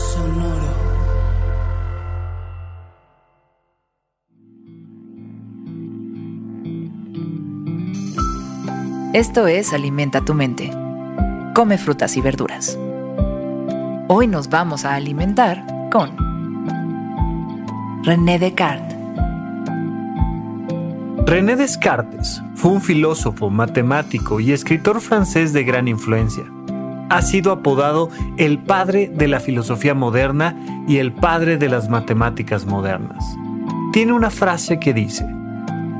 Sonoro. Esto es Alimenta tu mente. Come frutas y verduras. Hoy nos vamos a alimentar con René Descartes. René Descartes fue un filósofo, matemático y escritor francés de gran influencia. Ha sido apodado el padre de la filosofía moderna y el padre de las matemáticas modernas. Tiene una frase que dice,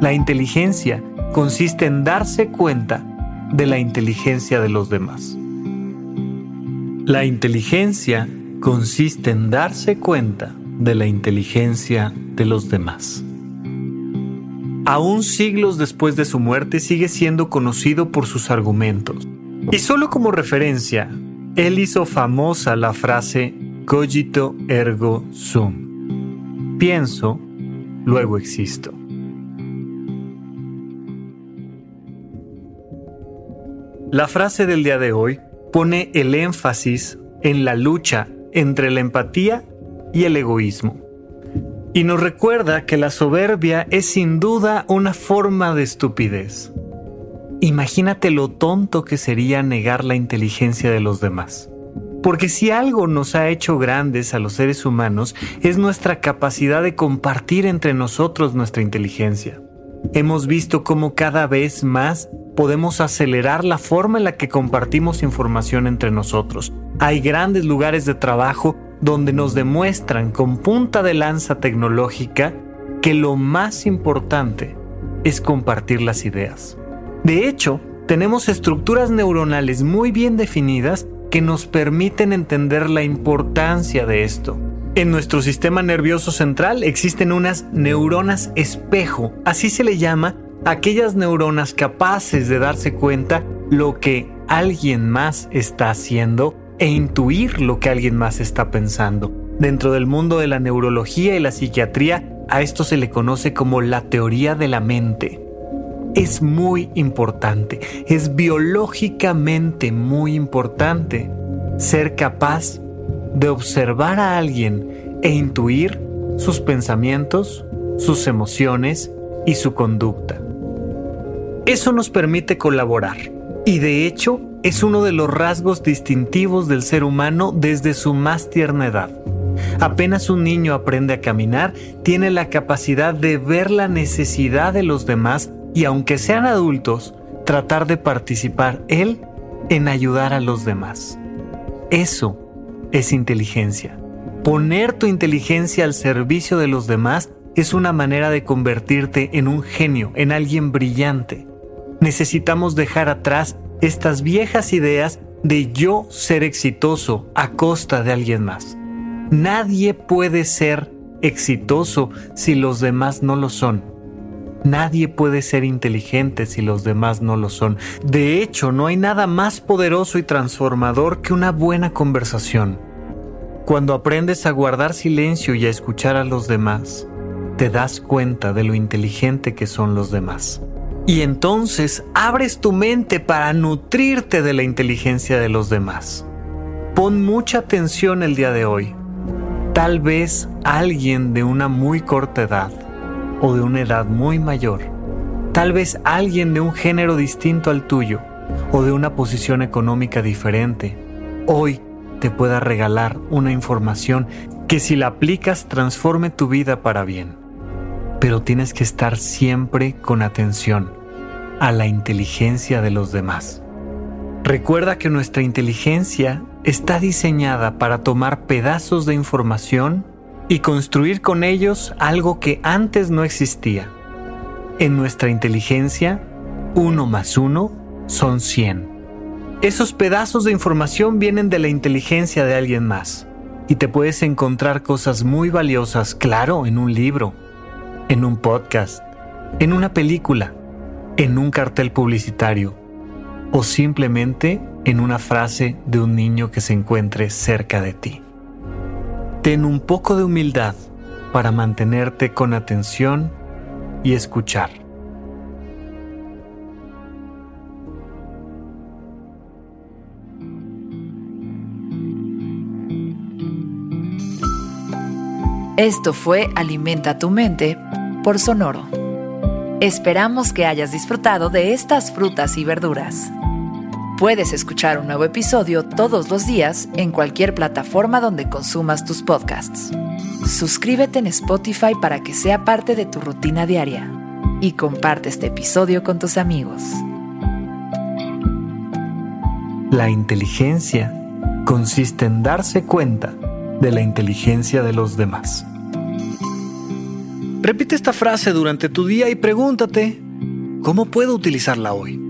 la inteligencia consiste en darse cuenta de la inteligencia de los demás. La inteligencia consiste en darse cuenta de la inteligencia de los demás. Aún siglos después de su muerte sigue siendo conocido por sus argumentos. Y solo como referencia, él hizo famosa la frase cogito ergo sum. Pienso, luego existo. La frase del día de hoy pone el énfasis en la lucha entre la empatía y el egoísmo. Y nos recuerda que la soberbia es sin duda una forma de estupidez. Imagínate lo tonto que sería negar la inteligencia de los demás. Porque si algo nos ha hecho grandes a los seres humanos es nuestra capacidad de compartir entre nosotros nuestra inteligencia. Hemos visto cómo cada vez más podemos acelerar la forma en la que compartimos información entre nosotros. Hay grandes lugares de trabajo donde nos demuestran con punta de lanza tecnológica que lo más importante es compartir las ideas. De hecho, tenemos estructuras neuronales muy bien definidas que nos permiten entender la importancia de esto. En nuestro sistema nervioso central existen unas neuronas espejo, así se le llama aquellas neuronas capaces de darse cuenta lo que alguien más está haciendo e intuir lo que alguien más está pensando. Dentro del mundo de la neurología y la psiquiatría, a esto se le conoce como la teoría de la mente. Es muy importante, es biológicamente muy importante ser capaz de observar a alguien e intuir sus pensamientos, sus emociones y su conducta. Eso nos permite colaborar y de hecho es uno de los rasgos distintivos del ser humano desde su más tierna edad. Apenas un niño aprende a caminar, tiene la capacidad de ver la necesidad de los demás y aunque sean adultos, tratar de participar él en ayudar a los demás. Eso es inteligencia. Poner tu inteligencia al servicio de los demás es una manera de convertirte en un genio, en alguien brillante. Necesitamos dejar atrás estas viejas ideas de yo ser exitoso a costa de alguien más. Nadie puede ser exitoso si los demás no lo son. Nadie puede ser inteligente si los demás no lo son. De hecho, no hay nada más poderoso y transformador que una buena conversación. Cuando aprendes a guardar silencio y a escuchar a los demás, te das cuenta de lo inteligente que son los demás. Y entonces abres tu mente para nutrirte de la inteligencia de los demás. Pon mucha atención el día de hoy. Tal vez alguien de una muy corta edad o de una edad muy mayor, tal vez alguien de un género distinto al tuyo o de una posición económica diferente, hoy te pueda regalar una información que si la aplicas transforme tu vida para bien. Pero tienes que estar siempre con atención a la inteligencia de los demás. Recuerda que nuestra inteligencia está diseñada para tomar pedazos de información y construir con ellos algo que antes no existía. En nuestra inteligencia, uno más uno son 100. Esos pedazos de información vienen de la inteligencia de alguien más y te puedes encontrar cosas muy valiosas, claro, en un libro, en un podcast, en una película, en un cartel publicitario o simplemente en una frase de un niño que se encuentre cerca de ti. Ten un poco de humildad para mantenerte con atención y escuchar. Esto fue Alimenta tu mente por Sonoro. Esperamos que hayas disfrutado de estas frutas y verduras. Puedes escuchar un nuevo episodio todos los días en cualquier plataforma donde consumas tus podcasts. Suscríbete en Spotify para que sea parte de tu rutina diaria y comparte este episodio con tus amigos. La inteligencia consiste en darse cuenta de la inteligencia de los demás. Repite esta frase durante tu día y pregúntate, ¿cómo puedo utilizarla hoy?